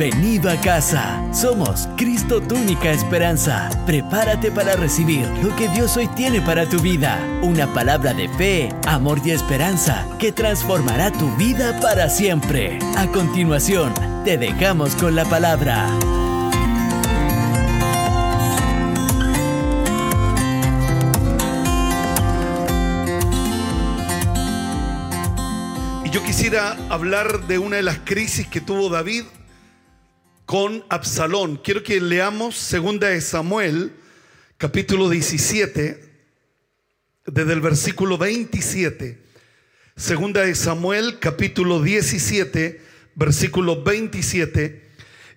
Bienvenido a casa. Somos Cristo tu única esperanza. Prepárate para recibir lo que Dios hoy tiene para tu vida. Una palabra de fe, amor y esperanza que transformará tu vida para siempre. A continuación, te dejamos con la palabra. Yo quisiera hablar de una de las crisis que tuvo David con Absalón. Quiero que leamos segunda de Samuel, capítulo 17, desde el versículo 27. Segunda de Samuel, capítulo 17, versículo 27.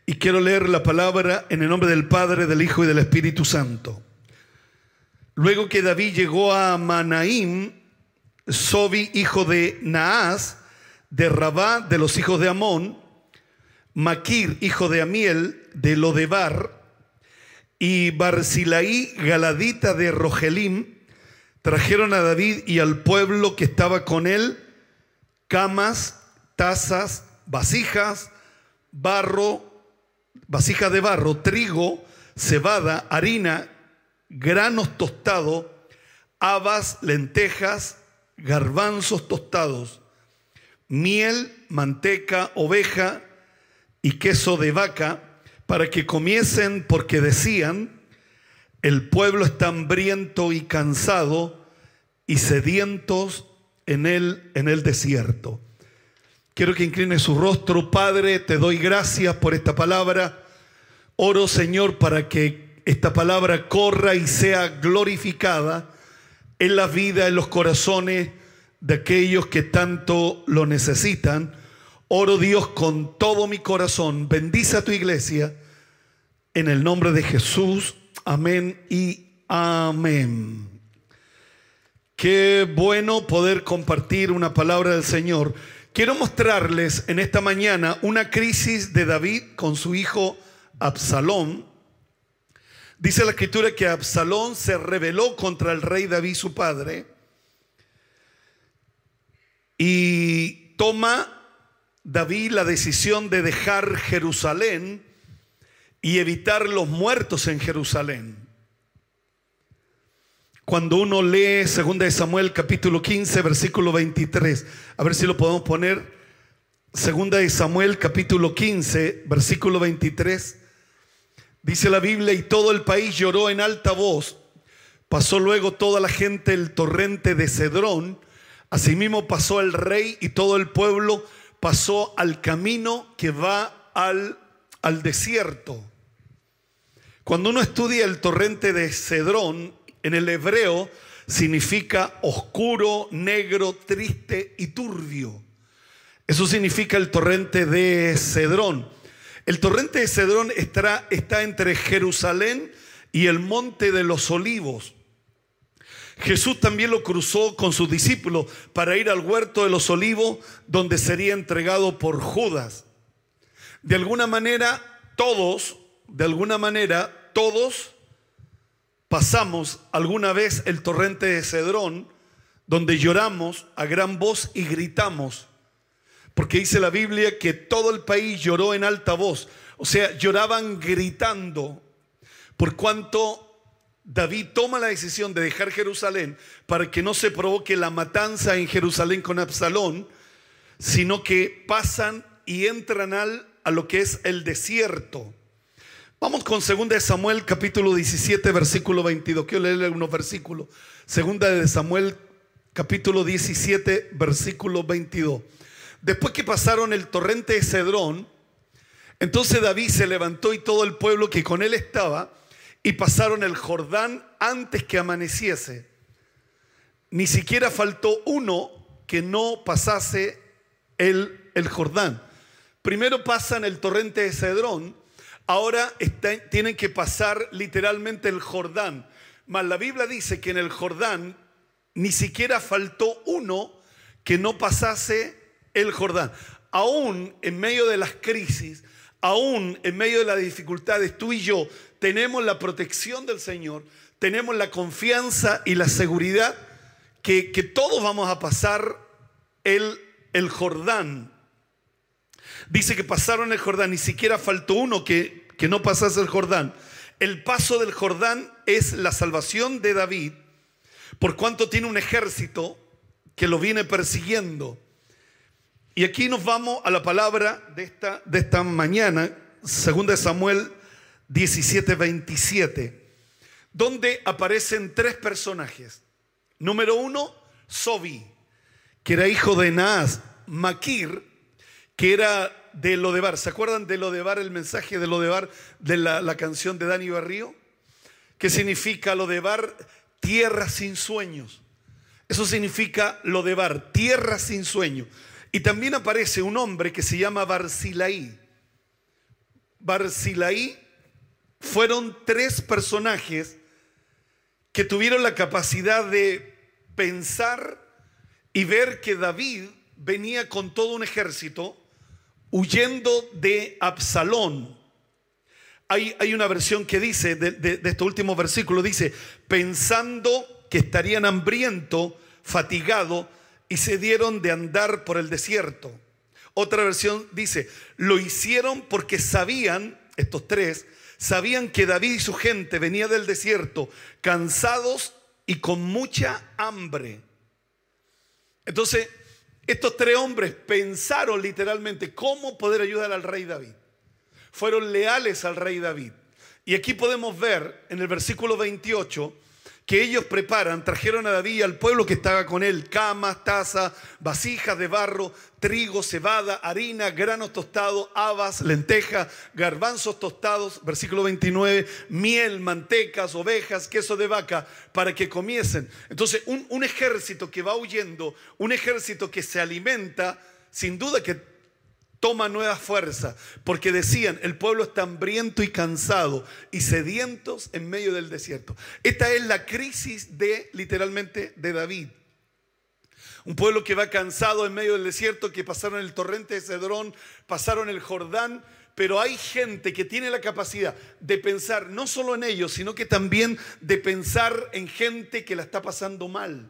Y quiero leer la palabra en el nombre del Padre, del Hijo y del Espíritu Santo. Luego que David llegó a Manaim, Sobi, hijo de Naas, de Rabá, de los hijos de Amón, Maquir, hijo de Amiel, de Lodebar, y Barzilaí, galadita de Rogelim, trajeron a David y al pueblo que estaba con él camas, tazas, vasijas, barro, vasijas de barro, trigo, cebada, harina, granos tostados, habas, lentejas, garbanzos tostados, miel, manteca, oveja, y queso de vaca para que comiesen porque decían, el pueblo está hambriento y cansado y sedientos en él en el desierto. Quiero que incline su rostro, Padre, te doy gracias por esta palabra. Oro, Señor, para que esta palabra corra y sea glorificada en la vida, en los corazones de aquellos que tanto lo necesitan Oro Dios con todo mi corazón. Bendice a tu iglesia en el nombre de Jesús. Amén y amén. Qué bueno poder compartir una palabra del Señor. Quiero mostrarles en esta mañana una crisis de David con su hijo Absalón. Dice la escritura que Absalón se rebeló contra el rey David, su padre, y toma David la decisión de dejar Jerusalén y evitar los muertos en Jerusalén. Cuando uno lee 2 Samuel capítulo 15 versículo 23, a ver si lo podemos poner, 2 Samuel capítulo 15 versículo 23, dice la Biblia, y todo el país lloró en alta voz, pasó luego toda la gente el torrente de Cedrón, asimismo pasó el rey y todo el pueblo, pasó al camino que va al, al desierto. Cuando uno estudia el torrente de Cedrón, en el hebreo significa oscuro, negro, triste y turbio. Eso significa el torrente de Cedrón. El torrente de Cedrón está, está entre Jerusalén y el monte de los olivos. Jesús también lo cruzó con sus discípulos para ir al huerto de los olivos donde sería entregado por Judas. De alguna manera, todos, de alguna manera, todos pasamos alguna vez el torrente de Cedrón donde lloramos a gran voz y gritamos. Porque dice la Biblia que todo el país lloró en alta voz. O sea, lloraban gritando por cuanto David toma la decisión de dejar Jerusalén para que no se provoque la matanza en Jerusalén con Absalón, sino que pasan y entran al, a lo que es el desierto. Vamos con 2 Samuel capítulo 17 versículo 22. Quiero leerle unos versículos. Segunda de Samuel capítulo 17 versículo 22. Después que pasaron el torrente de Cedrón, entonces David se levantó y todo el pueblo que con él estaba y pasaron el Jordán antes que amaneciese. Ni siquiera faltó uno que no pasase el, el Jordán. Primero pasan el torrente de Cedrón, ahora tienen que pasar literalmente el Jordán. Mas la Biblia dice que en el Jordán ni siquiera faltó uno que no pasase el Jordán. Aún en medio de las crisis, aún en medio de las dificultades, tú y yo tenemos la protección del Señor, tenemos la confianza y la seguridad que, todos vamos a pasar el, el Jordán. Dice que pasaron el Jordán, ni siquiera faltó uno que, que no pasase el Jordán. El paso del Jordán es la salvación de David, por cuanto tiene un ejército que lo viene persiguiendo. Y aquí nos vamos a la palabra de esta, de esta mañana, de Samuel 17, 27, donde aparecen tres personajes. Número uno, Sobi, que era hijo de Naas, Maquir, que era de Lodebar. ¿Se acuerdan de Lodebar, el mensaje de Lodebar de la, la canción de Dani Barrío? ¿Qué significa Lodebar? Tierra sin sueños. Eso significa Lodebar, tierra sin sueño. Y también aparece un hombre que se llama Barcilaí. Barcilaí fueron tres personajes que tuvieron la capacidad de pensar y ver que David venía con todo un ejército huyendo de Absalón. Hay, hay una versión que dice, de, de este último versículo, dice, pensando que estarían hambrientos, fatigados, y se dieron de andar por el desierto. Otra versión dice, lo hicieron porque sabían, estos tres, sabían que David y su gente venía del desierto cansados y con mucha hambre. Entonces, estos tres hombres pensaron literalmente cómo poder ayudar al rey David. Fueron leales al rey David. Y aquí podemos ver en el versículo 28 que ellos preparan, trajeron a David al pueblo que estaba con él, camas, tazas, vasijas de barro, trigo, cebada, harina, granos tostados, habas, lentejas, garbanzos tostados, versículo 29, miel, mantecas, ovejas, queso de vaca, para que comiesen. Entonces, un ejército que va huyendo, un ejército que se alimenta, sin duda que toma nueva fuerza, porque decían, el pueblo está hambriento y cansado y sedientos en medio del desierto. Esta es la crisis de, literalmente, de David. Un pueblo que va cansado en medio del desierto, que pasaron el torrente de Cedrón, pasaron el Jordán, pero hay gente que tiene la capacidad de pensar no solo en ellos, sino que también de pensar en gente que la está pasando mal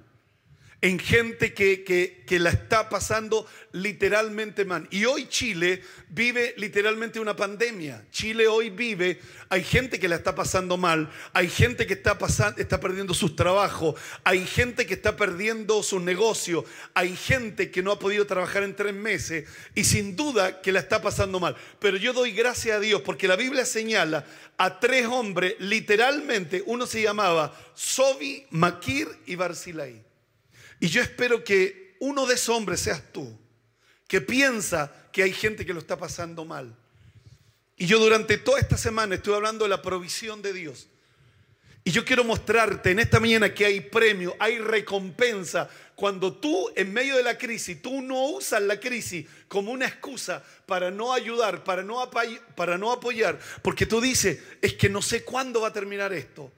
en gente que, que, la está pasando literalmente mal. Y hoy Chile vive literalmente una pandemia. Chile hoy vive, hay gente que la está pasando mal, hay gente que está, está perdiendo sus trabajos, hay gente que está perdiendo sus negocios, hay gente que no ha podido trabajar en tres meses y sin duda que la está pasando mal. Pero yo doy gracias a Dios porque la Biblia señala a tres hombres, literalmente, uno se llamaba Sobi, Maquir y Barcilai. Y yo espero que uno de esos hombres seas tú, que piensa que hay gente que lo está pasando mal. Y yo durante toda esta semana estoy hablando de la provisión de Dios. Y yo quiero mostrarte en esta mañana que hay premio, hay recompensa. Cuando tú en medio de la crisis, tú no usas la crisis como una excusa para no ayudar, para no, para no apoyar, porque tú dices, es que no sé cuándo va a terminar esto,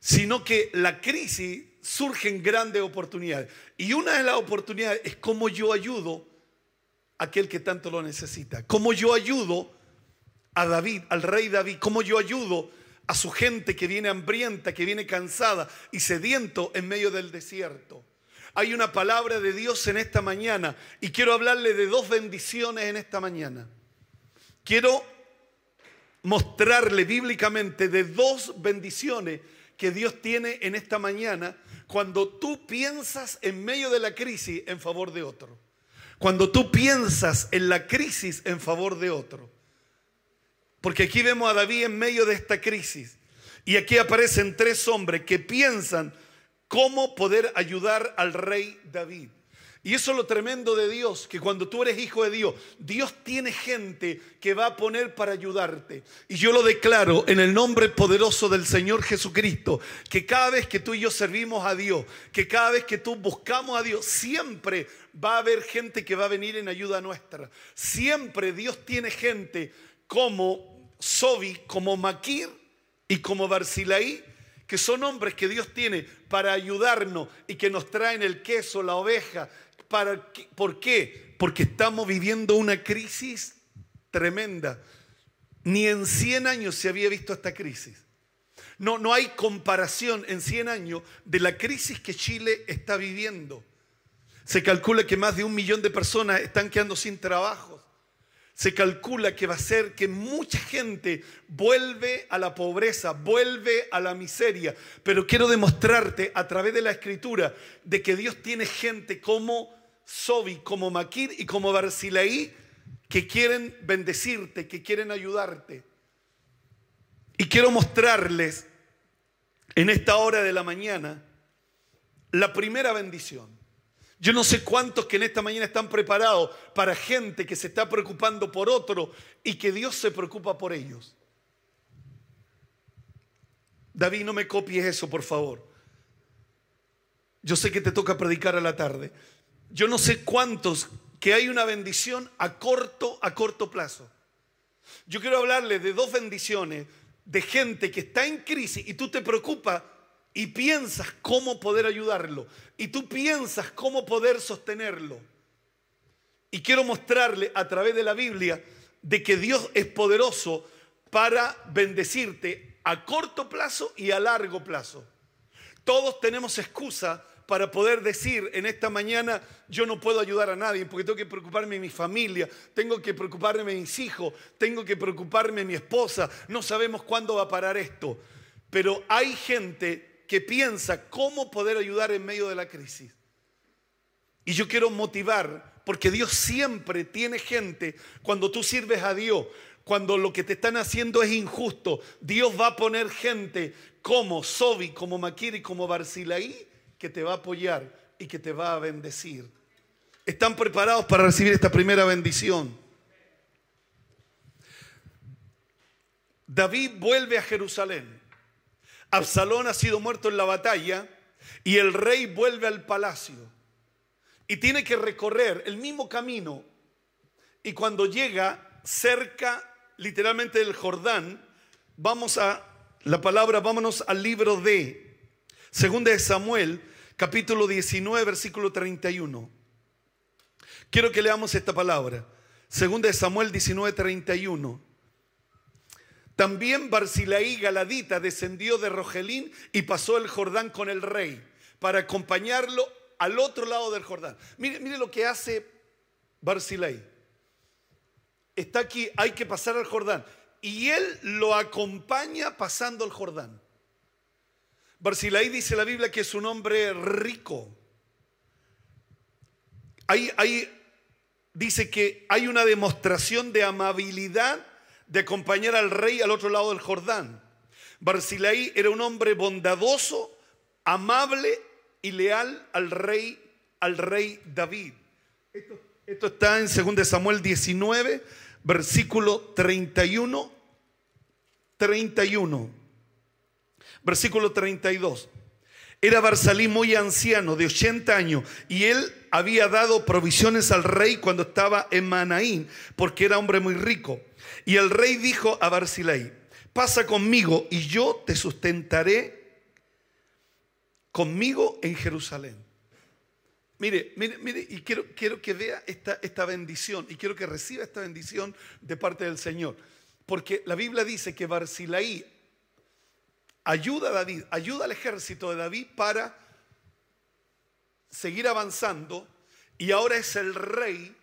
sino que la crisis surgen grandes oportunidades. Y una de las oportunidades es cómo yo ayudo a aquel que tanto lo necesita. Cómo yo ayudo a David, al rey David. Cómo yo ayudo a su gente que viene hambrienta, que viene cansada y sediento en medio del desierto. Hay una palabra de Dios en esta mañana y quiero hablarle de dos bendiciones en esta mañana. Quiero mostrarle bíblicamente de dos bendiciones que Dios tiene en esta mañana cuando tú piensas en medio de la crisis en favor de otro. Cuando tú piensas en la crisis en favor de otro. Porque aquí vemos a David en medio de esta crisis. Y aquí aparecen tres hombres que piensan cómo poder ayudar al rey David. Y eso es lo tremendo de Dios, que cuando tú eres hijo de Dios, Dios tiene gente que va a poner para ayudarte. Y yo lo declaro en el nombre poderoso del Señor Jesucristo, que cada vez que tú y yo servimos a Dios, que cada vez que tú buscamos a Dios, siempre va a haber gente que va a venir en ayuda nuestra. Siempre Dios tiene gente como Sobi, como Maquir y como Barcilaí, que son hombres que Dios tiene para ayudarnos y que nos traen el queso, la oveja, ¿Por qué? Porque estamos viviendo una crisis tremenda. Ni en 100 años se había visto esta crisis. No, no hay comparación en 100 años de la crisis que Chile está viviendo. Se calcula que más de un millón de personas están quedando sin trabajo. se calcula que va a ser que mucha gente vuelve a la pobreza, vuelve a la miseria. Pero quiero demostrarte a través de la escritura de que Dios tiene gente como Sobi, como Maquir y como Barcilaí que quieren bendecirte, que quieren ayudarte. Y quiero mostrarles en esta hora de la mañana la primera bendición. Yo no sé cuántos que en esta mañana están preparados para gente que se está preocupando por otro y que Dios se preocupa por ellos. David, no me copies eso, por favor. Yo sé que te toca predicar a la tarde. Yo no sé cuántos que hay una bendición a corto, a corto plazo. Yo quiero hablarle de dos bendiciones de gente que está en crisis y tú te preocupas y piensas cómo poder ayudarlo y tú piensas cómo poder sostenerlo. Y quiero mostrarle a través de la Biblia de que Dios es poderoso para bendecirte a corto plazo y a largo plazo. Todos tenemos excusa para poder decir en esta mañana, yo no puedo ayudar a nadie porque tengo que preocuparme de mi familia, tengo que preocuparme de mis hijos, tengo que preocuparme de mi esposa, no sabemos cuándo va a parar esto. Pero hay gente que piensa cómo poder ayudar en medio de la crisis. Y yo quiero motivar, porque Dios siempre tiene gente, cuando tú sirves a Dios, cuando lo que te están haciendo es injusto, Dios va a poner gente como Sobi, como Makiri, como Barcilaí, que te va a apoyar y que te va a bendecir. ¿Están preparados para recibir esta primera bendición? David vuelve a Jerusalén. Absalón ha sido muerto en la batalla y el rey vuelve al palacio y tiene que recorrer el mismo camino y cuando llega cerca literalmente del Jordán, vamos a la palabra, vámonos al libro de Segunda de Samuel, capítulo 19, versículo 31. Quiero que leamos esta palabra. Segunda de Samuel 19, 31. También Barcilaí Galadita descendió de Rogelín y pasó el Jordán con el rey para acompañarlo al otro lado del Jordán. Mire, mire lo que hace Barcilaí. Está aquí, hay que pasar al Jordán. Y él lo acompaña pasando el Jordán. Barcilaí dice la Biblia que es un hombre rico. ahí dice que hay una demostración de amabilidad de acompañar al rey al otro lado del Jordán. Barcilaí era un hombre bondadoso, amable y leal al rey, al rey David. Esto, está en 2 Samuel 19, versículo 31, 31, versículo 32. Era Barsalí muy anciano, de 80 años, y él había dado provisiones al rey cuando estaba en Manaín, porque era hombre muy rico. Y el rey dijo a Barzilai, pasa conmigo y yo te sustentaré conmigo en Jerusalén. Mire, mire, mire, y quiero, quiero que vea esta, esta bendición y quiero que reciba esta bendición de parte del Señor. Porque la Biblia dice que Barzilai ayuda a David, ayuda al ejército de David para seguir avanzando y ahora es el rey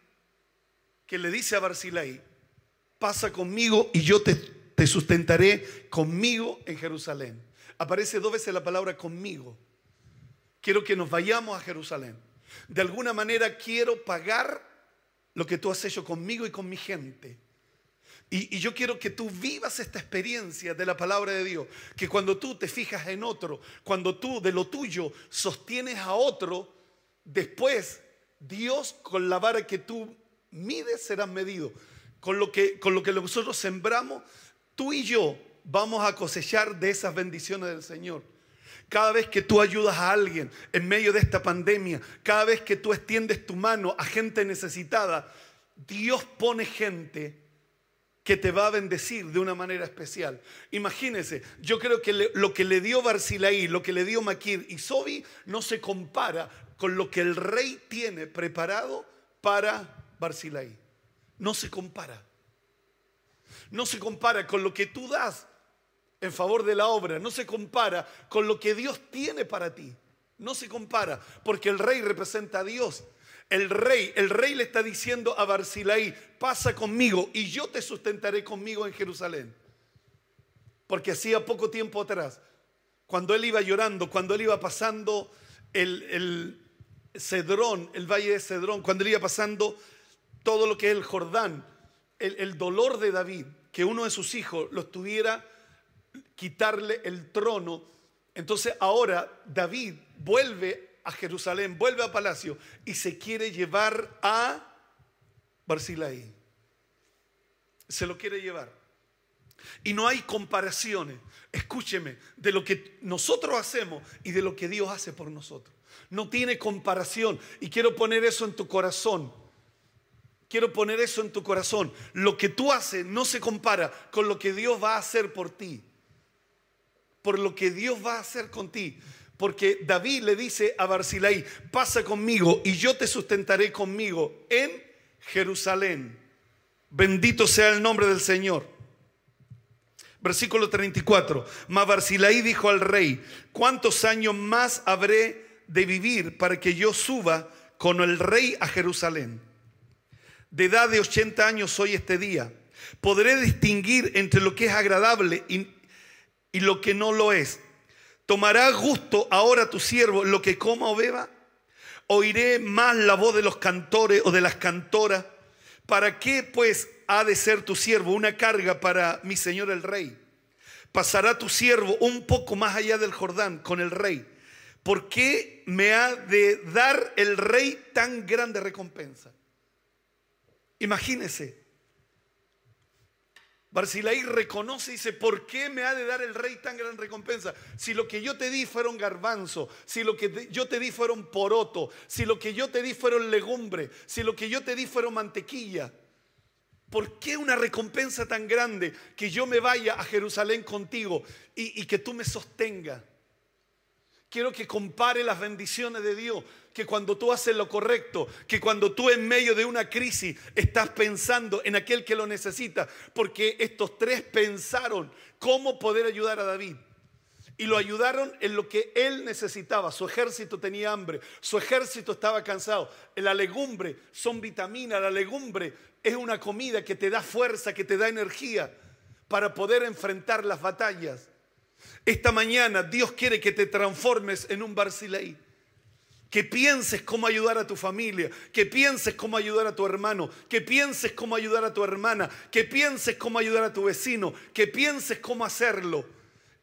que le dice a Barzilai, pasa conmigo y yo te, te sustentaré conmigo en Jerusalén. Aparece dos veces la palabra conmigo. Quiero que nos vayamos a Jerusalén. De alguna manera quiero pagar lo que tú has hecho conmigo y con mi gente. Y, yo quiero que tú vivas esta experiencia de la palabra de Dios. Que cuando tú te fijas en otro, cuando tú de lo tuyo sostienes a otro, después Dios con la vara que tú mides será medido con lo que, con lo que nosotros sembramos, tú y yo vamos a cosechar de esas bendiciones del Señor. Cada vez que tú ayudas a alguien en medio de esta pandemia, cada vez que tú extiendes tu mano a gente necesitada, Dios pone gente que te va a bendecir de una manera especial. Imagínense, yo creo que lo que le dio Barcilaí, lo que le dio Maquir y Sobi no se compara con lo que el rey tiene preparado para Barcilaí no se compara. No se compara con lo que tú das en favor de la obra, no se compara con lo que Dios tiene para ti. No se compara, porque el rey representa a Dios. El rey, el rey le está diciendo a Barcilaí, pasa conmigo y yo te sustentaré conmigo en Jerusalén. Porque hacía poco tiempo atrás, cuando él iba llorando, cuando él iba pasando el, el Cedrón, el valle de Cedrón, cuando él iba pasando todo lo que es el Jordán, el, el dolor de David, que uno de sus hijos lo estuviera quitarle el trono. Entonces ahora David vuelve a Jerusalén, vuelve a palacio y se quiere llevar a Barcilaí. Se lo quiere llevar. Y no hay comparaciones, escúcheme, de lo que nosotros hacemos y de lo que Dios hace por nosotros. No tiene comparación. Y quiero poner eso en tu corazón. Quiero poner eso en tu corazón. Lo que tú haces no se compara con lo que Dios va a hacer por ti. Por lo que Dios va a hacer con ti. Porque David le dice a Barcilaí, pasa conmigo y yo te sustentaré conmigo en Jerusalén. Bendito sea el nombre del Señor. Versículo 34. Mas Barcilaí dijo al rey, ¿cuántos años más habré de vivir para que yo suba con el rey a Jerusalén? De edad de 80 años soy este día. Podré distinguir entre lo que es agradable y lo que no lo es. ¿Tomará gusto ahora tu siervo lo que coma o beba? ¿Oiré más la voz de los cantores o de las cantoras? ¿Para qué pues ha de ser tu siervo una carga para mi señor el rey? Pasará tu siervo un poco más allá del Jordán con el rey. ¿Por qué me ha de dar el rey tan grande recompensa? Imagínese. Barcilaí reconoce y dice, ¿por qué me ha de dar el rey tan gran recompensa? Si lo que yo te di fueron garbanzo, si lo que yo te di fueron poroto, si lo que yo te di fueron legumbre, si lo que yo te di fueron mantequilla. ¿Por qué una recompensa tan grande que yo me vaya a Jerusalén contigo y, y que tú me sostengas? Quiero que compare las bendiciones de Dios, que cuando tú haces lo correcto, que cuando tú en medio de una crisis estás pensando en aquel que lo necesita, porque estos tres pensaron cómo poder ayudar a David. Y lo ayudaron en lo que él necesitaba. Su ejército tenía hambre, su ejército estaba cansado. La legumbre son vitaminas, la legumbre es una comida que te da fuerza, que te da energía para poder enfrentar las batallas. Esta mañana Dios quiere que te transformes en un Barcilaí. Que pienses cómo ayudar a tu familia, que pienses cómo ayudar a tu hermano, que pienses cómo ayudar a tu hermana, que pienses cómo ayudar a tu vecino, que pienses cómo hacerlo.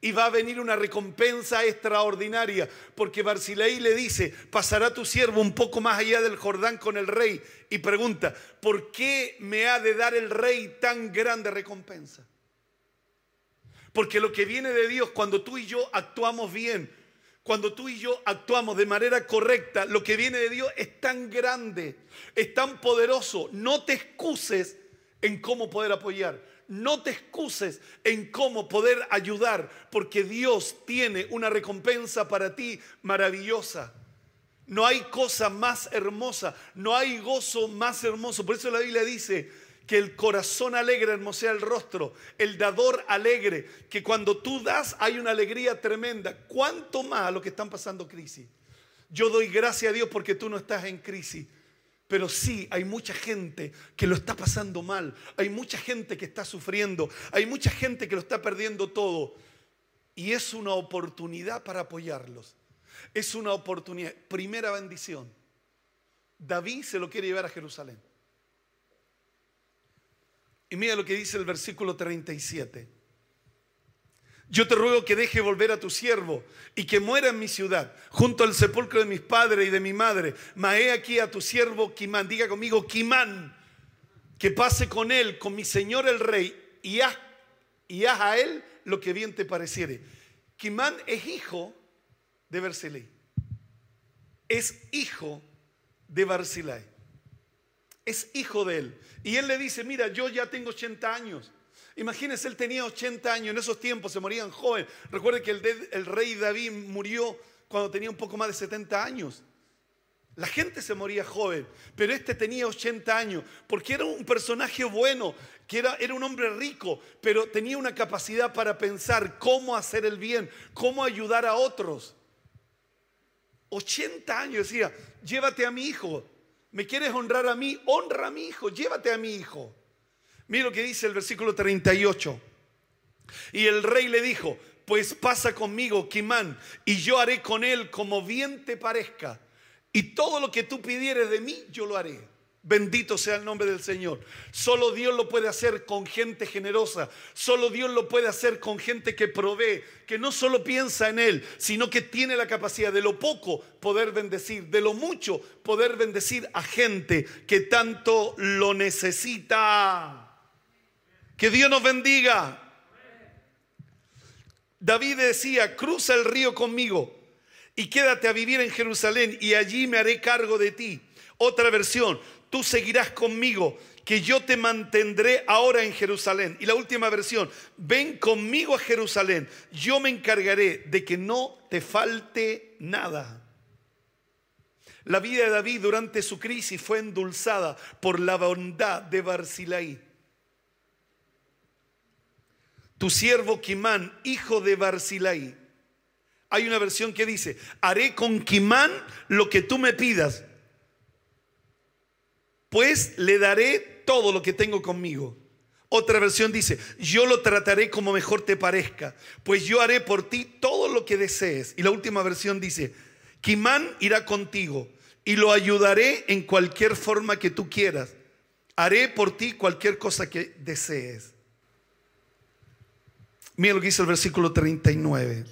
Y va a venir una recompensa extraordinaria, porque Barcilaí le dice, pasará tu siervo un poco más allá del Jordán con el rey y pregunta, ¿por qué me ha de dar el rey tan grande recompensa? Porque lo que viene de Dios, cuando tú y yo actuamos bien, cuando tú y yo actuamos de manera correcta, lo que viene de Dios es tan grande, es tan poderoso. No te excuses en cómo poder apoyar. No te excuses en cómo poder ayudar, porque Dios tiene una recompensa para ti maravillosa. No hay cosa más hermosa, no hay gozo más hermoso. Por eso la Biblia dice, que el corazón alegre hermosea el rostro, el dador alegre, que cuando tú das hay una alegría tremenda. ¿Cuánto más a lo que están pasando crisis? Yo doy gracias a Dios porque tú no estás en crisis. Pero sí, hay mucha gente que lo está pasando mal. Hay mucha gente que está sufriendo. Hay mucha gente que lo está perdiendo todo. Y es una oportunidad para apoyarlos. Es una oportunidad. Primera bendición. David se lo quiere llevar a Jerusalén. Y mira lo que dice el versículo 37. Yo te ruego que deje volver a tu siervo y que muera en mi ciudad, junto al sepulcro de mis padres y de mi madre. Maé aquí a tu siervo Kimán. Diga conmigo, Kimán, que pase con él, con mi señor el rey, y haz, y haz a él lo que bien te pareciere. Kimán es hijo de Bersilei. Es hijo de Barzilai es hijo de él. Y él le dice, mira, yo ya tengo 80 años. Imagínense, él tenía 80 años, en esos tiempos se morían jóvenes. Recuerde que el, rey David murió cuando tenía un poco más de 70 años. La gente se moría joven, pero este tenía 80 años, porque era un personaje bueno, que era, era un hombre rico, pero tenía una capacidad para pensar cómo hacer el bien, cómo ayudar a otros. 80 años decía, llévate a mi hijo, ¿Me quieres honrar a mí? Honra a mi hijo, llévate a mi hijo. Mira lo que dice el versículo 38. Y el rey le dijo, pues pasa conmigo, Kimán, y yo haré con él como bien te parezca. Y todo lo que tú pidieres de mí, yo lo haré. Bendito sea el nombre del Señor. Solo Dios lo puede hacer con gente generosa. Solo Dios lo puede hacer con gente que provee, que no solo piensa en Él, sino que tiene la capacidad de lo poco poder bendecir, de lo mucho poder bendecir a gente que tanto lo necesita. Que Dios nos bendiga. David decía, cruza el río conmigo y quédate a vivir en Jerusalén y allí me haré cargo de ti. Otra versión, tú seguirás conmigo, que yo te mantendré ahora en Jerusalén. Y la última versión, ven conmigo a Jerusalén, yo me encargaré de que no te falte nada. La vida de David durante su crisis fue endulzada por la bondad de Barzilai. Tu siervo Kimán, hijo de Barzilai. Hay una versión que dice, haré con Kimán lo que tú me pidas pues le daré todo lo que tengo conmigo. Otra versión dice, yo lo trataré como mejor te parezca, pues yo haré por ti todo lo que desees. Y la última versión dice, Kimán irá contigo y lo ayudaré en cualquier forma que tú quieras. Haré por ti cualquier cosa que desees. Mira lo que dice el versículo 39.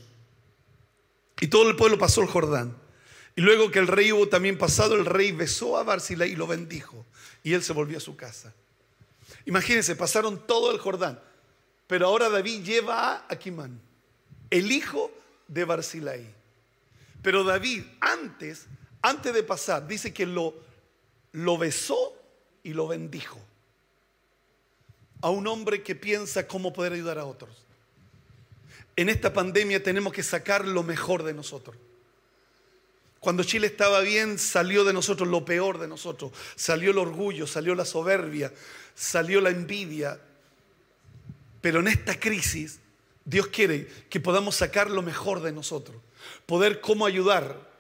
Y todo el pueblo pasó el Jordán. Y luego que el rey hubo también pasado, el rey besó a Barzilai y lo bendijo. Y él se volvió a su casa. Imagínense, pasaron todo el Jordán. Pero ahora David lleva a Aquimán, el hijo de Barzilai. Pero David, antes, antes de pasar, dice que lo, lo besó y lo bendijo. A un hombre que piensa cómo poder ayudar a otros. En esta pandemia tenemos que sacar lo mejor de nosotros. Cuando Chile estaba bien, salió de nosotros lo peor de nosotros. Salió el orgullo, salió la soberbia, salió la envidia. Pero en esta crisis, Dios quiere que podamos sacar lo mejor de nosotros. Poder cómo ayudar.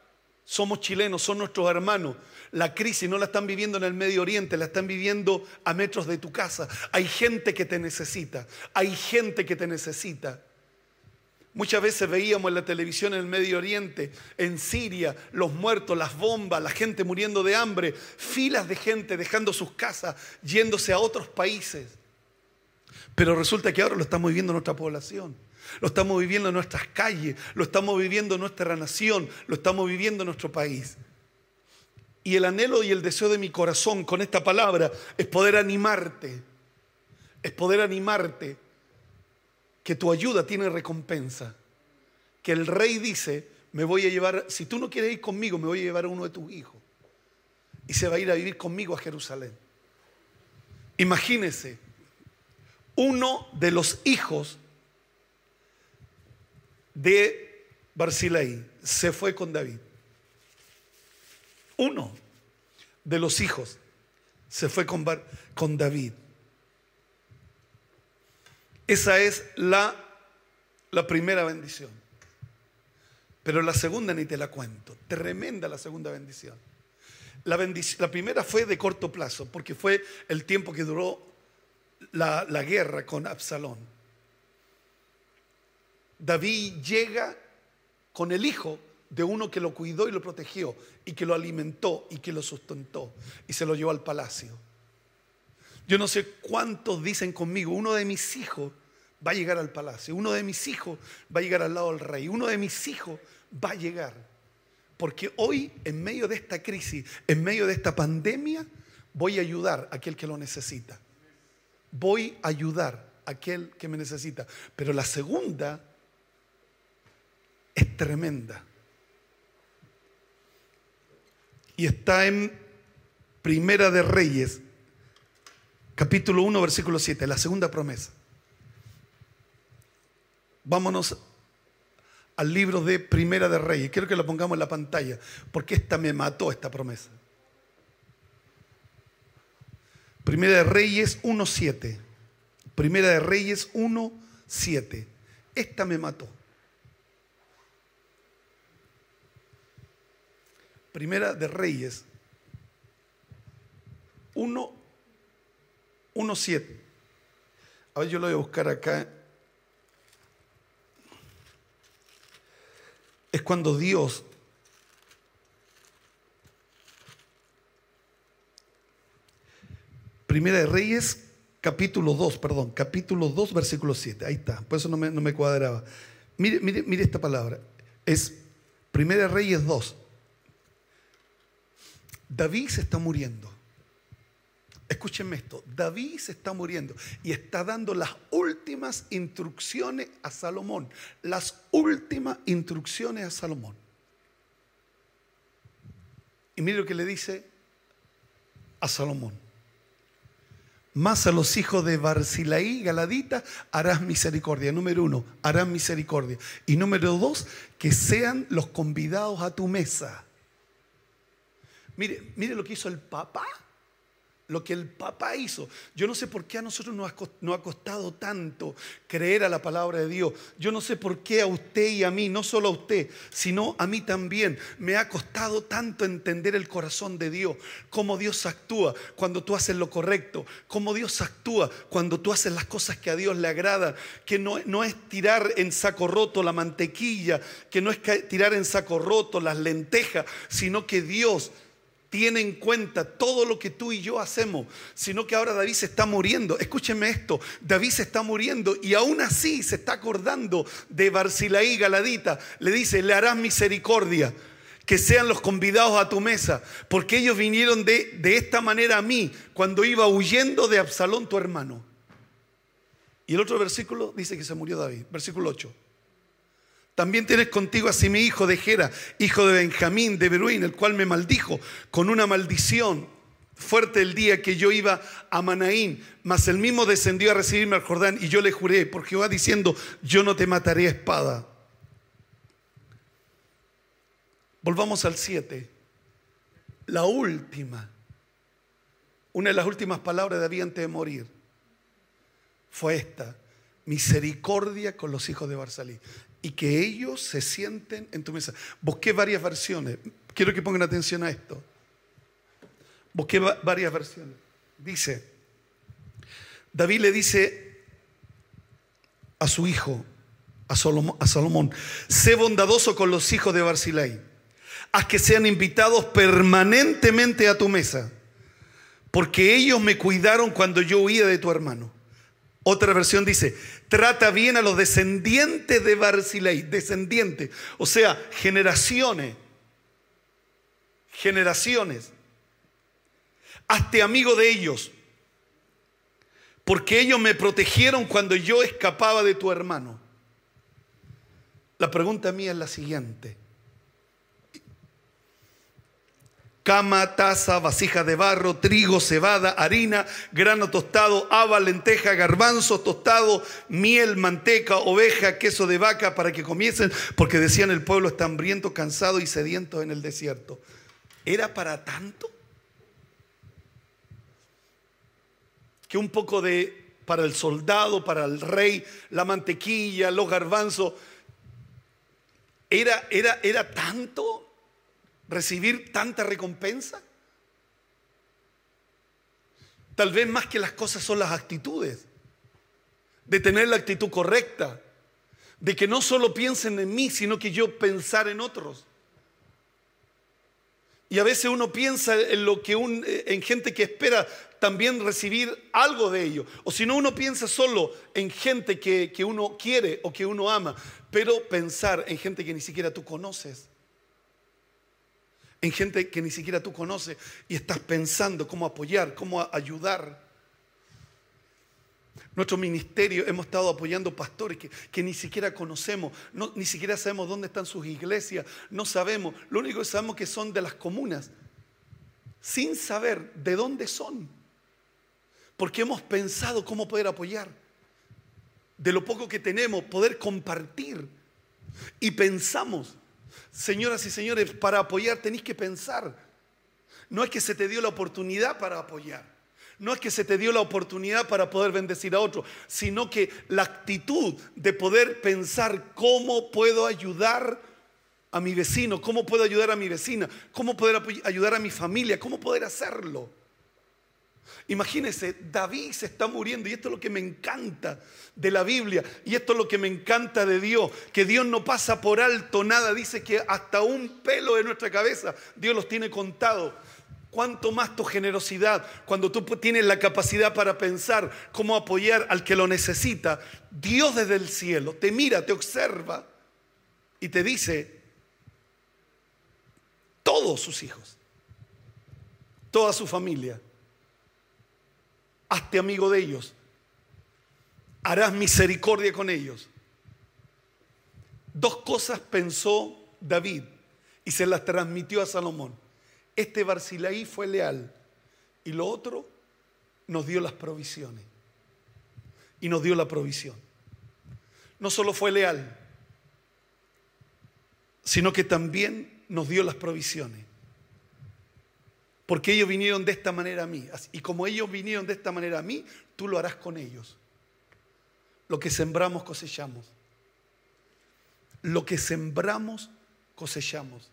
Somos chilenos, son nuestros hermanos. La crisis no la están viviendo en el Medio Oriente, la están viviendo a metros de tu casa. Hay gente que te necesita. Hay gente que te necesita. Muchas veces veíamos en la televisión en el Medio Oriente, en Siria, los muertos, las bombas, la gente muriendo de hambre, filas de gente dejando sus casas, yéndose a otros países. Pero resulta que ahora lo estamos viviendo en nuestra población, lo estamos viviendo en nuestras calles, lo estamos viviendo en nuestra nación, lo estamos viviendo en nuestro país. Y el anhelo y el deseo de mi corazón con esta palabra es poder animarte, es poder animarte que tu ayuda tiene recompensa. Que el rey dice, me voy a llevar, si tú no quieres ir conmigo, me voy a llevar a uno de tus hijos. Y se va a ir a vivir conmigo a Jerusalén. Imagínese, uno de los hijos de Barzilai se fue con David. Uno de los hijos se fue con, con David. Esa es la, la primera bendición. Pero la segunda ni te la cuento. Tremenda la segunda bendición. La, la primera fue de corto plazo, porque fue el tiempo que duró la, la guerra con Absalón. David llega con el hijo de uno que lo cuidó y lo protegió, y que lo alimentó y que lo sustentó, y se lo llevó al palacio. Yo no sé cuántos dicen conmigo, uno de mis hijos va a llegar al palacio, uno de mis hijos va a llegar al lado del rey, uno de mis hijos va a llegar. Porque hoy, en medio de esta crisis, en medio de esta pandemia, voy a ayudar a aquel que lo necesita. Voy a ayudar a aquel que me necesita. Pero la segunda es tremenda. Y está en Primera de Reyes, capítulo 1, versículo 7, la segunda promesa. Vámonos al libro de Primera de Reyes. Quiero que lo pongamos en la pantalla, porque esta me mató esta promesa. Primera de Reyes 1.7. Primera de Reyes 1.7. Esta me mató. Primera de Reyes 1, 1, 7. A ver, yo lo voy a buscar acá. Es cuando Dios Primera de Reyes, capítulo 2, perdón, capítulo 2, versículo 7. Ahí está, por eso no me, no me cuadraba. Mire, mire, mire esta palabra. Es Primera de Reyes 2. David se está muriendo. Escúchenme esto, David se está muriendo y está dando las últimas instrucciones a Salomón, las últimas instrucciones a Salomón. Y mire lo que le dice a Salomón. Más a los hijos de Barcilaí, Galadita, harás misericordia. Número uno, harás misericordia. Y número dos, que sean los convidados a tu mesa. Mire, mire lo que hizo el papá lo que el papá hizo. Yo no sé por qué a nosotros nos ha costado tanto creer a la palabra de Dios. Yo no sé por qué a usted y a mí, no solo a usted, sino a mí también, me ha costado tanto entender el corazón de Dios, cómo Dios actúa cuando tú haces lo correcto, cómo Dios actúa cuando tú haces las cosas que a Dios le agrada, que no, no es tirar en saco roto la mantequilla, que no es tirar en saco roto las lentejas, sino que Dios tiene en cuenta todo lo que tú y yo hacemos, sino que ahora David se está muriendo. Escúcheme esto, David se está muriendo y aún así se está acordando de Barcilaí Galadita. Le dice, le harás misericordia, que sean los convidados a tu mesa, porque ellos vinieron de, de esta manera a mí cuando iba huyendo de Absalón, tu hermano. Y el otro versículo dice que se murió David, versículo 8. También tienes contigo así mi hijo de Gera, hijo de Benjamín, de Beruín, el cual me maldijo con una maldición fuerte el día que yo iba a Manaín, mas el mismo descendió a recibirme al Jordán y yo le juré por Jehová diciendo, yo no te mataré a espada. Volvamos al 7. La última, una de las últimas palabras de David antes de morir fue esta, misericordia con los hijos de Barsalí y que ellos se sienten en tu mesa. Busqué varias versiones. Quiero que pongan atención a esto. Busqué varias versiones. Dice, David le dice a su hijo, a Salomón, sé bondadoso con los hijos de Barzilai, haz que sean invitados permanentemente a tu mesa, porque ellos me cuidaron cuando yo huía de tu hermano. Otra versión dice, trata bien a los descendientes de Barzilai, descendientes, o sea, generaciones, generaciones. Hazte amigo de ellos, porque ellos me protegieron cuando yo escapaba de tu hermano. La pregunta mía es la siguiente. Cama, taza, vasija de barro, trigo, cebada, harina, grano tostado, haba, lenteja, garbanzo tostado, miel, manteca, oveja, queso de vaca para que comiesen, porque decían el pueblo está hambriento, cansado y sediento en el desierto. ¿Era para tanto? Que un poco de para el soldado, para el rey, la mantequilla, los garbanzos, era, era, era tanto recibir tanta recompensa? Tal vez más que las cosas son las actitudes, de tener la actitud correcta, de que no solo piensen en mí, sino que yo pensar en otros. Y a veces uno piensa en lo que en gente que espera también recibir algo de ello. O si no, uno piensa solo en gente que uno quiere o que uno ama, pero pensar en gente que ni siquiera tú conoces en gente que ni siquiera tú conoces y estás pensando cómo apoyar, cómo ayudar. Nuestro ministerio hemos estado apoyando pastores que, ni siquiera conocemos, ni siquiera sabemos dónde están sus iglesias, no sabemos, lo único que sabemos que son de las comunas, sin saber de dónde son, porque hemos pensado cómo poder apoyar, de lo poco que tenemos, poder compartir, y pensamos Señoras y señores, para apoyar tenéis que pensar. No es que se te dio la oportunidad para apoyar. No es que se te dio la oportunidad para poder bendecir a otro, sino que la actitud de poder pensar cómo puedo ayudar a mi vecino, cómo puedo ayudar a mi vecina, cómo poder ayudar a mi familia, cómo poder hacerlo. Imagínense, David se está muriendo y esto es lo que me encanta de la Biblia y esto es lo que me encanta de Dios, que Dios no pasa por alto nada, dice que hasta un pelo de nuestra cabeza Dios los tiene contado. Cuánto más tu generosidad, cuando tú tienes la capacidad para pensar cómo apoyar al que lo necesita, Dios desde el cielo te mira, te observa y te dice, todos sus hijos, toda su familia, hazte amigo de ellos, harás misericordia con ellos. Dos cosas pensó David y se las transmitió a Salomón. Este Barcilaí fue leal y lo otro nos dio las provisiones. Y nos dio la provisión. No solo fue leal, sino que también nos dio las provisiones. Porque ellos vinieron de esta manera a mí. Y como ellos vinieron de esta manera a mí, tú lo harás con ellos. Lo que sembramos cosechamos. Lo que sembramos cosechamos.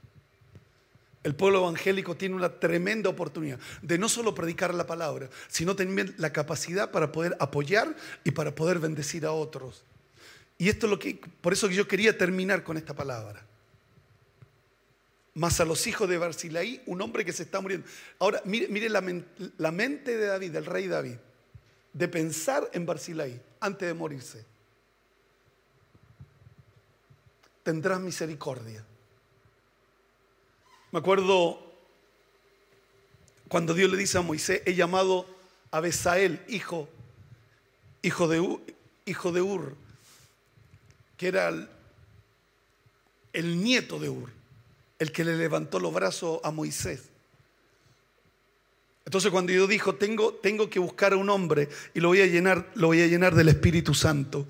El pueblo evangélico tiene una tremenda oportunidad de no solo predicar la palabra, sino también la capacidad para poder apoyar y para poder bendecir a otros. Y esto es lo que, por eso yo quería terminar con esta palabra. Más a los hijos de Barcilaí, un hombre que se está muriendo. Ahora, mire, la, la, mente de David, del rey David, de pensar en Barcilaí antes de morirse. Tendrás misericordia. Me acuerdo cuando Dios le dice a Moisés, he llamado a Besael, hijo, hijo de, hijo de Ur, que era el, el nieto de Ur el que le levantó los brazos a Moisés. Entonces cuando Dios dijo, tengo, tengo que buscar a un hombre y lo voy a llenar, lo voy a llenar del Espíritu Santo.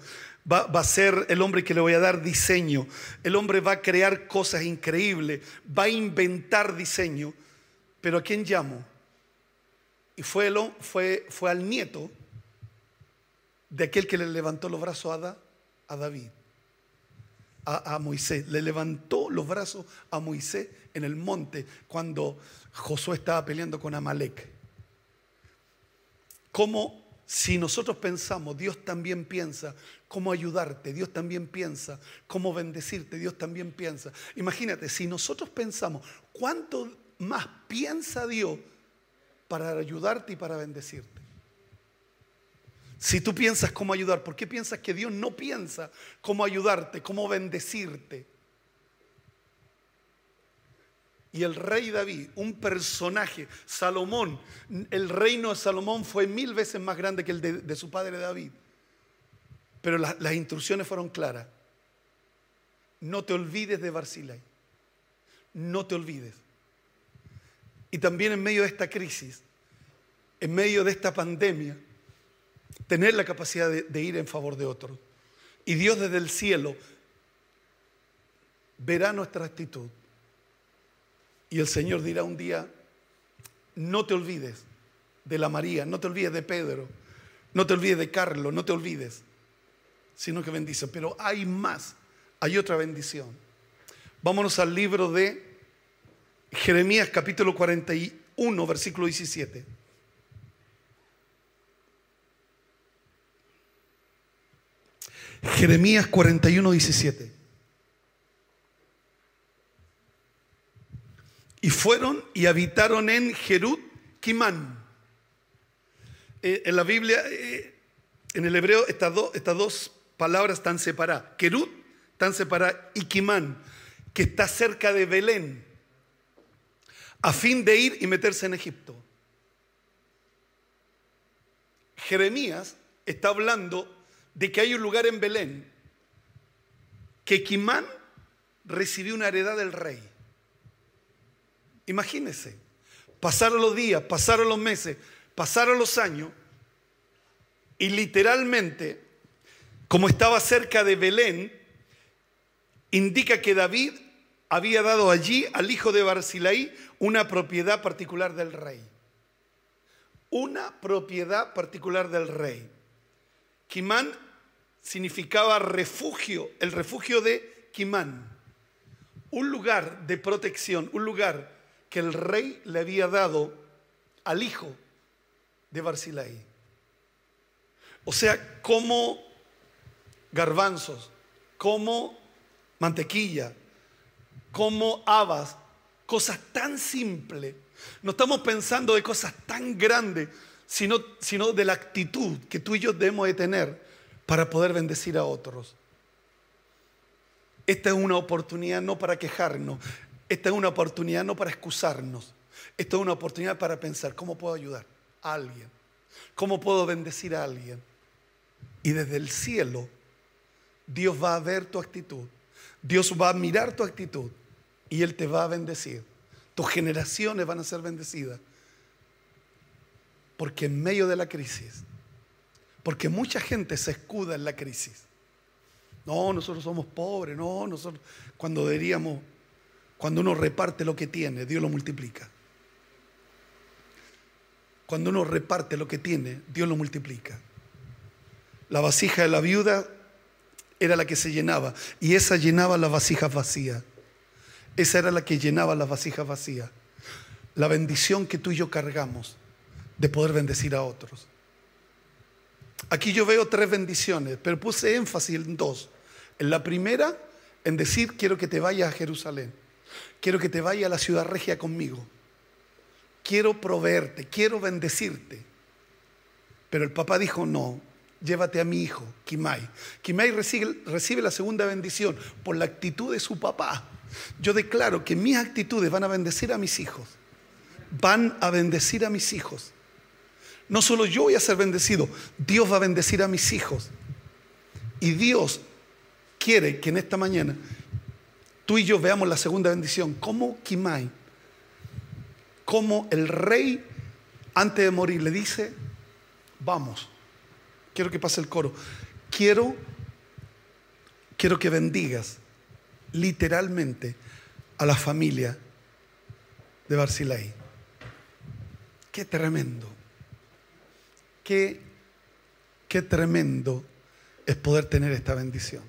Va, va, a ser el hombre que le voy a dar diseño. El hombre va a crear cosas increíbles, va a inventar diseño. Pero ¿a quién llamo? Y fue, fue, fue al nieto de aquel que le levantó los brazos a, a David a, Moisés, le levantó los brazos a Moisés en el monte cuando Josué estaba peleando con Amalek. Como si nosotros pensamos, Dios también piensa cómo ayudarte, Dios también piensa cómo bendecirte, Dios también piensa. Imagínate, si nosotros pensamos, ¿cuánto más piensa Dios para ayudarte y para bendecirte? Si tú piensas cómo ayudar, ¿por qué piensas que Dios no piensa cómo ayudarte, cómo bendecirte? Y el rey David, un personaje, Salomón, el reino de Salomón fue mil veces más grande que el de, su padre David. Pero las instrucciones fueron claras. No te olvides de Barzilai. No te olvides. Y también en medio de esta crisis, en medio de esta pandemia, tener la capacidad de, ir en favor de otros. Y Dios desde el cielo verá nuestra actitud. Y el Señor dirá un día, no te olvides de la María, no te olvides de Pedro, no te olvides de Carlos, no te olvides, sino que bendice. Pero hay más, hay otra bendición. Vámonos al libro de Jeremías capítulo 41, versículo 17. Jeremías 41, 17. Y fueron y habitaron en Jerut Kimán. Eh, en la Biblia, eh, en el hebreo, estas, estas dos palabras están separadas. Kerut están separadas y Kimán, que está cerca de Belén, a fin de ir y meterse en Egipto. Jeremías está hablando de que hay un lugar en Belén que Quimán recibió una heredad del rey. Imagínense, pasaron los días, pasaron los meses, pasaron los años y literalmente, como estaba cerca de Belén, indica que David había dado allí al hijo de Barcilaí una propiedad particular del rey. Una propiedad particular del rey. Quimán significaba refugio, el refugio de Kimán, un lugar de protección, un lugar que el rey le había dado al hijo de Barcilaí. O sea, como garbanzos, como mantequilla, como habas, cosas tan simples. No estamos pensando de cosas tan grandes, sino, sino de la actitud que tú y yo debemos de tener para poder bendecir a otros. Esta es una oportunidad no para quejarnos, esta es una oportunidad no para excusarnos, esta es una oportunidad para pensar cómo puedo ayudar a alguien, cómo puedo bendecir a alguien. Y desde el cielo, Dios va a ver tu actitud, Dios va a mirar tu actitud y Él te va a bendecir. Tus generaciones van a ser bendecidas. Porque en medio de la crisis, porque mucha gente se escuda en la crisis. No, nosotros somos pobres, no, nosotros cuando deberíamos, cuando uno reparte lo que tiene, Dios lo multiplica. Cuando uno reparte lo que tiene, Dios lo multiplica. La vasija de la viuda era la que se llenaba y esa llenaba las vasijas vacías. Esa era la que llenaba las vasijas vacías. La bendición que tú y yo cargamos de poder bendecir a otros. Aquí yo veo tres bendiciones, pero puse énfasis en dos. En la primera, en decir, quiero que te vayas a Jerusalén. Quiero que te vayas a la ciudad regia conmigo. Quiero proveerte, quiero bendecirte. Pero el papá dijo, no, llévate a mi hijo, Kimai. Kimai recibe, recibe la segunda bendición por la actitud de su papá. Yo declaro que mis actitudes van a bendecir a mis hijos. Van a bendecir a mis hijos. No solo yo voy a ser bendecido, Dios va a bendecir a mis hijos. Y Dios quiere que en esta mañana tú y yo veamos la segunda bendición. Como Kimai, como el rey antes de morir le dice, vamos, quiero que pase el coro, quiero, quiero que bendigas literalmente a la familia de Barcilai. Qué tremendo. Qué, qué tremendo es poder tener esta bendición.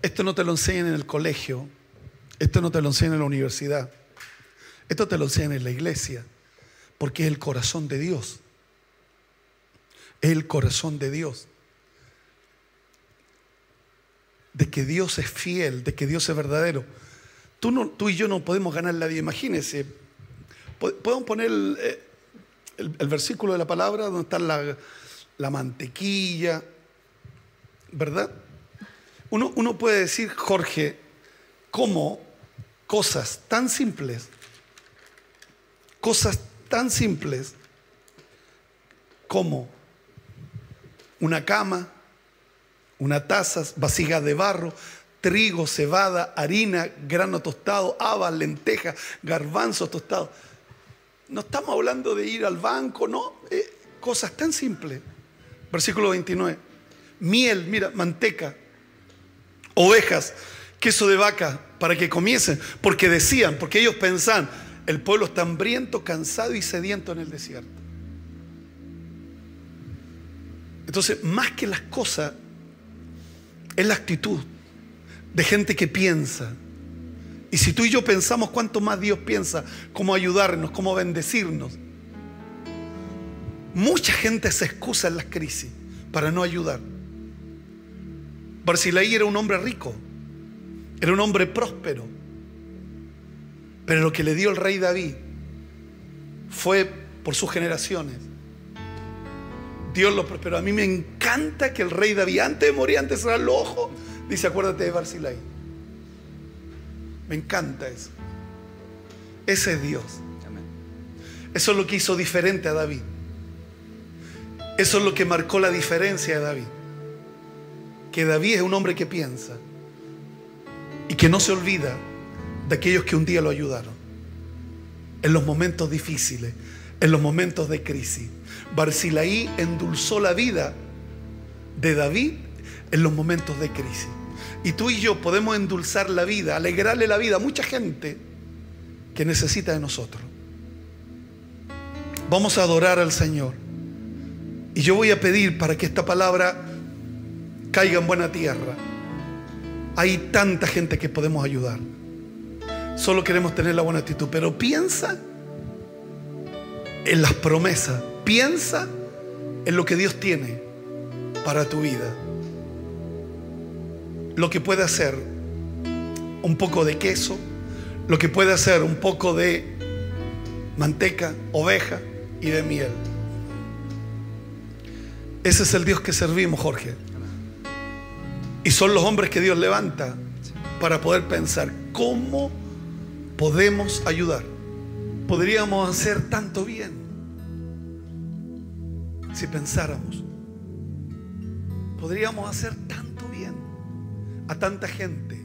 Esto no te lo enseñan en el colegio, esto no te lo enseñan en la universidad, esto te lo enseñan en la iglesia, porque es el corazón de Dios. Es el corazón de Dios de que Dios es fiel, de que Dios es verdadero. Tú, no, tú y yo no podemos ganar la vida. Imagínense, podemos poner eh, el, versículo de la palabra donde está la, la mantequilla, ¿verdad? Uno, uno puede decir, Jorge, cómo cosas tan simples, cosas tan simples como una cama, una taza, vasija de barro, trigo, cebada, harina, grano tostado, habas, lentejas, garbanzos tostados. No estamos hablando de ir al banco, no, eh, cosas tan simples. Versículo 29. Miel, mira, manteca, ovejas, queso de vaca, para que comiesen, porque decían, porque ellos pensaban, el pueblo está hambriento, cansado y sediento en el desierto. Entonces, más que las cosas, es la actitud de gente que piensa. Y si tú y yo pensamos cuánto más Dios piensa, cómo ayudarnos, cómo bendecirnos. Mucha gente se excusa en las crisis para no ayudar. Barcilaí era un hombre rico, era un hombre próspero. Pero lo que le dio el rey David fue por sus generaciones Dios lo prosperó. A mí me encanta que el rey David, antes de morir, antes de cerrar los ojos, dice, acuérdate de Barzilai. Me encanta eso. Ese es Dios. Eso es lo que hizo diferente a David. Eso es lo que marcó la diferencia de David. Que David es un hombre que piensa y que no se olvida de aquellos que un día lo ayudaron. En los momentos difíciles, en los momentos de crisis. Barcilaí endulzó la vida de David en los momentos de crisis. Y tú y yo podemos endulzar la vida, alegrarle la vida a mucha gente que necesita de nosotros. Vamos a adorar al Señor. Y yo voy a pedir para que esta palabra caiga en buena tierra. Hay tanta gente que podemos ayudar. Solo queremos tener la buena actitud. Pero piensa en las promesas. Piensa en lo que Dios tiene para tu vida. Lo que puede hacer un poco de queso, lo que puede hacer un poco de manteca, oveja y de miel. Ese es el Dios que servimos, Jorge. Y son los hombres que Dios levanta para poder pensar cómo podemos ayudar. Podríamos hacer tanto bien si pensáramos. Podríamos hacer tanto a tanta gente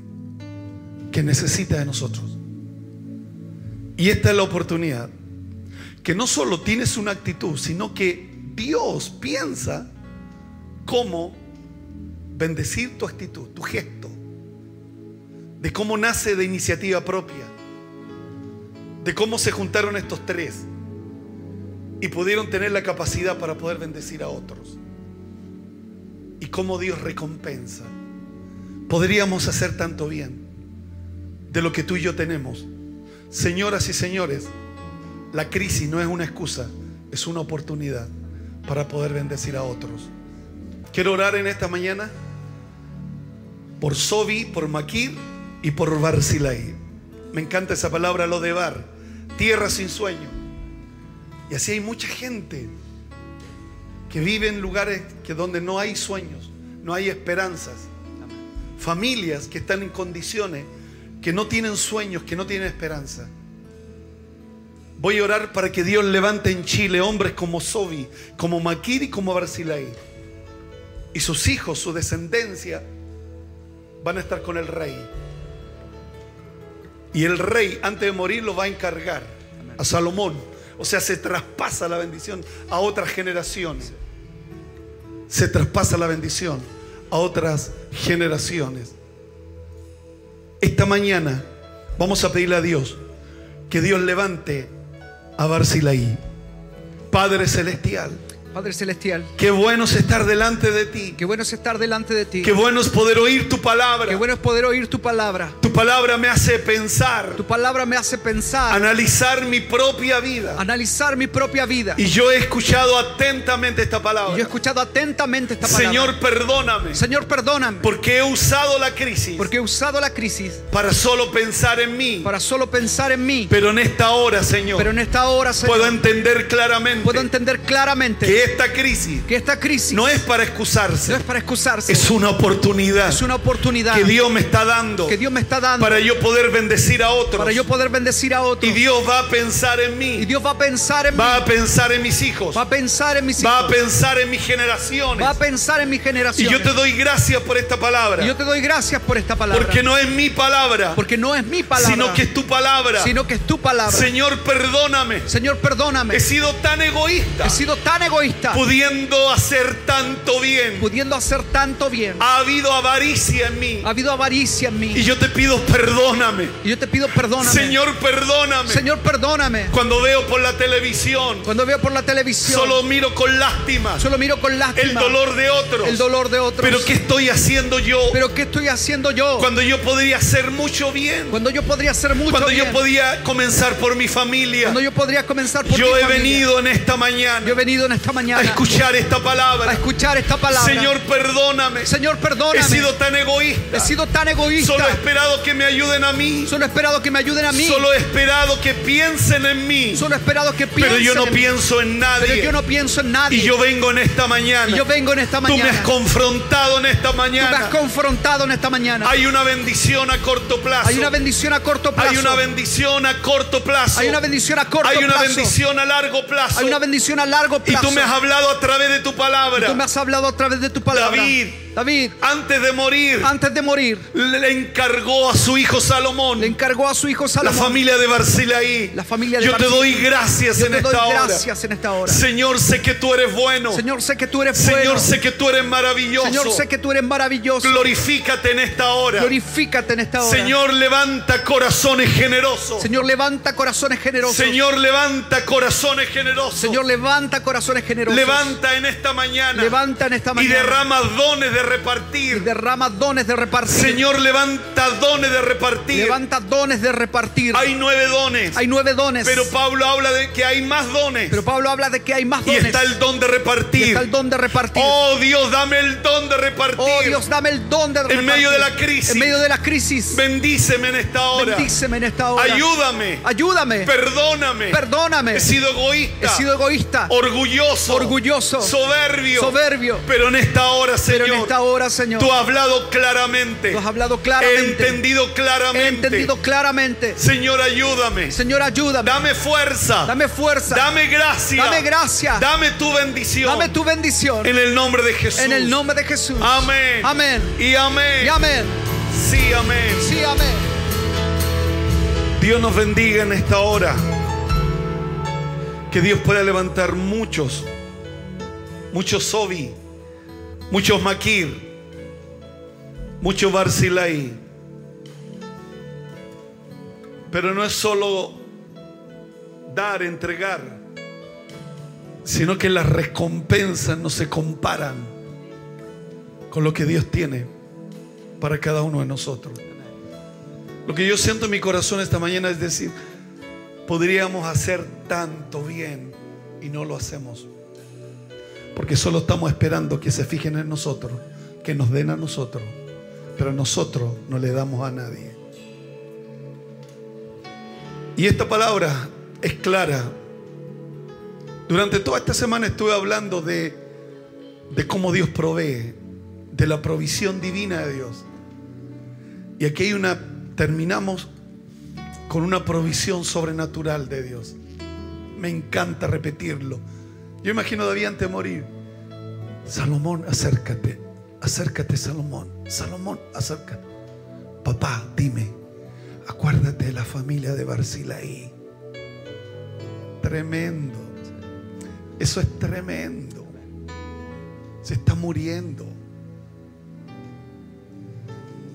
que necesita de nosotros. Y esta es la oportunidad. Que no solo tienes una actitud, sino que Dios piensa cómo bendecir tu actitud, tu gesto, de cómo nace de iniciativa propia, de cómo se juntaron estos tres y pudieron tener la capacidad para poder bendecir a otros, y cómo Dios recompensa. Podríamos hacer tanto bien de lo que tú y yo tenemos. Señoras y señores, la crisis no es una excusa, es una oportunidad para poder bendecir a otros. Quiero orar en esta mañana por Sobi, por Maquir y por Barcilai. Me encanta esa palabra, lo de Bar, tierra sin sueño. Y así hay mucha gente que vive en lugares que donde no hay sueños, no hay esperanzas. Familias que están en condiciones que no tienen sueños, que no tienen esperanza. Voy a orar para que Dios levante en Chile hombres como Sobi, como Maquir y como Barcilai. Y sus hijos, su descendencia, van a estar con el rey. Y el rey, antes de morir, lo va a encargar a Salomón. O sea, se traspasa la bendición a otras generaciones. Se traspasa la bendición a otras generaciones. Esta mañana vamos a pedirle a Dios que Dios levante a Barcilaí. Padre Celestial. Padre Celestial. Qué bueno es estar delante de ti. Qué bueno es estar delante de ti. Qué bueno es poder oír tu palabra. Qué bueno es poder oír tu palabra. Tu palabra me hace pensar. Tu palabra me hace pensar. Analizar mi propia vida. Analizar mi propia vida. Y yo he escuchado atentamente esta palabra. Y yo he escuchado atentamente esta palabra. Señor, perdóname. Señor, perdóname. Porque he usado la crisis. Porque he usado la crisis. Para solo pensar en mí. Para solo pensar en mí. Pero en esta hora, Señor. Pero en esta hora, Señor. Puedo entender claramente. Puedo entender claramente. Que esta crisis que esta crisis no es para excusarse. No es para excusarse. Es una oportunidad. Es una oportunidad que Dios me está dando. Que Dios me está dando para yo poder bendecir a otros. Para yo poder bendecir a otros. Y Dios va a pensar en mí. Y Dios va a pensar en va mí. Va a pensar en mis hijos. Va a pensar en mis hijos. Va a pensar en mis generaciones. Va a pensar en mis generaciones. Y yo te doy gracias por esta palabra. Y yo te doy gracias por esta palabra. Porque no es mi palabra. Porque no es mi palabra. Sino que es tu palabra. Sino que es tu palabra. Señor, perdóname. Señor, perdóname. He sido tan egoísta. He sido tan egoísta. Pudiendo hacer tanto bien. Pudiendo hacer tanto bien. Ha habido avaricia en mí. Ha habido avaricia en mí. Y yo te pido perdóname. Y yo te pido perdóname. Señor, perdóname. Señor, perdóname. Cuando veo por la televisión. Cuando veo por la televisión. Solo miro con lástima. Solo miro con lástima. El dolor de otros. El dolor de otros. Pero ¿qué estoy haciendo yo? Pero ¿qué estoy haciendo yo? Cuando yo podría hacer mucho bien. Cuando yo podría hacer mucho Cuando bien. yo podía comenzar por mi familia. Cuando yo podría comenzar por yo mi he familia. venido en esta mañana. Yo he venido en esta mañana a escuchar esta palabra. A escuchar esta palabra. Señor, perdóname. Señor, perdóname. He sido tan egoísta. He sido tan egoísta. Solo he esperado que me ayuden a mí. Solo he esperado que me ayuden a mí. Solo he esperado que piensen en mí. Solo he esperado que piensen Pero yo no en pienso en nadie. Pero yo no pienso en nadie. Y yo vengo en esta mañana. Y yo vengo en esta mañana. Tú me has confrontado en esta mañana. Tú me has confrontado en esta mañana. Hay una bendición a corto plazo. Hay una bendición a corto plazo. Hay una bendición a corto plazo. Hay una bendición a corto plazo. Hay una bendición a largo plazo. Hay una bendición a largo plazo. Y tú me has hablado a través de tu palabra. Tú me has hablado a través de tu palabra. David. David, antes de morir, antes de morir, le encargó a su hijo Salomón, le encargó a su hijo Salomón, la familia de Barcilaí. La familia de Yo te doy gracias Yo en te esta doy hora. gracias en esta hora. Señor, sé que tú eres bueno. Señor, sé que tú eres Señor, bueno. sé que tú eres maravilloso. Señor, sé que tú eres maravilloso. Glorifícate en esta hora. Glorifícate en esta hora. Señor, levanta corazones generosos. Señor, levanta corazones generosos. Señor, levanta corazones generosos. Señor, levanta corazones generosos. Levanta en esta mañana. Levanta en esta Y mañana. derrama dones de repartir. derrama dones de repartir. Señor, levanta dones de repartir. levanta dones de repartir. Hay nueve dones. Hay nueve dones. Pero Pablo habla de que hay más dones. Pero Pablo habla de que hay más y dones. está el don de Y repartir. está el don de repartir. Oh Dios, dame el don de repartir. Oh Dios, dame el don de repartir. medio de la crisis. En medio de la crisis. Bendíceme en esta hora. Bendíceme en esta hora. Ayúdame. Ayúdame. Perdóname. Perdóname. He sido egoísta. He sido egoísta. orgulloso. Orgulloso. Soberbio. Soberbio. Pero en esta hora, Señor. Esta hora, Señor. Tú has hablado claramente. Tú has hablado He claramente. entendido claramente. He entendido claramente. Señor, ayúdame. Señor, ayúdame. Dame fuerza. Dame fuerza. Dame gracia. Dame gracia. Dame tu bendición. Dame tu bendición. En el nombre de Jesús. En el nombre de Jesús. Amén. Amén. Y amén. Y amén. Sí, amén. Sí, amén. Dios nos bendiga en esta hora. Que Dios pueda levantar muchos, muchos Sobi, muchos Maquir, muchos Barcilai. Pero no es solo dar, entregar, sino que las recompensas no se comparan con lo que Dios tiene para cada uno de nosotros. Lo que yo siento en mi corazón esta mañana es decir, podríamos hacer tanto bien y no lo hacemos. Porque solo estamos esperando que se fijen en nosotros, que nos den a nosotros, pero nosotros no le damos a nadie. Y esta palabra es clara. Durante toda esta semana estuve hablando de, de cómo Dios provee, de la provisión divina de Dios. Y aquí hay una, terminamos con una provisión sobrenatural de Dios. Me encanta repetirlo. Yo imagino a David antes de morir. Salomón, acércate. Acércate, Salomón. Salomón, acércate. Papá, dime, acuérdate de la familia de Barcilaí. Tremendo. Eso es tremendo. Se está muriendo.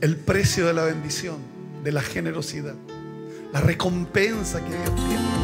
El precio de la bendición, de la generosidad, la recompensa que Dios tiene.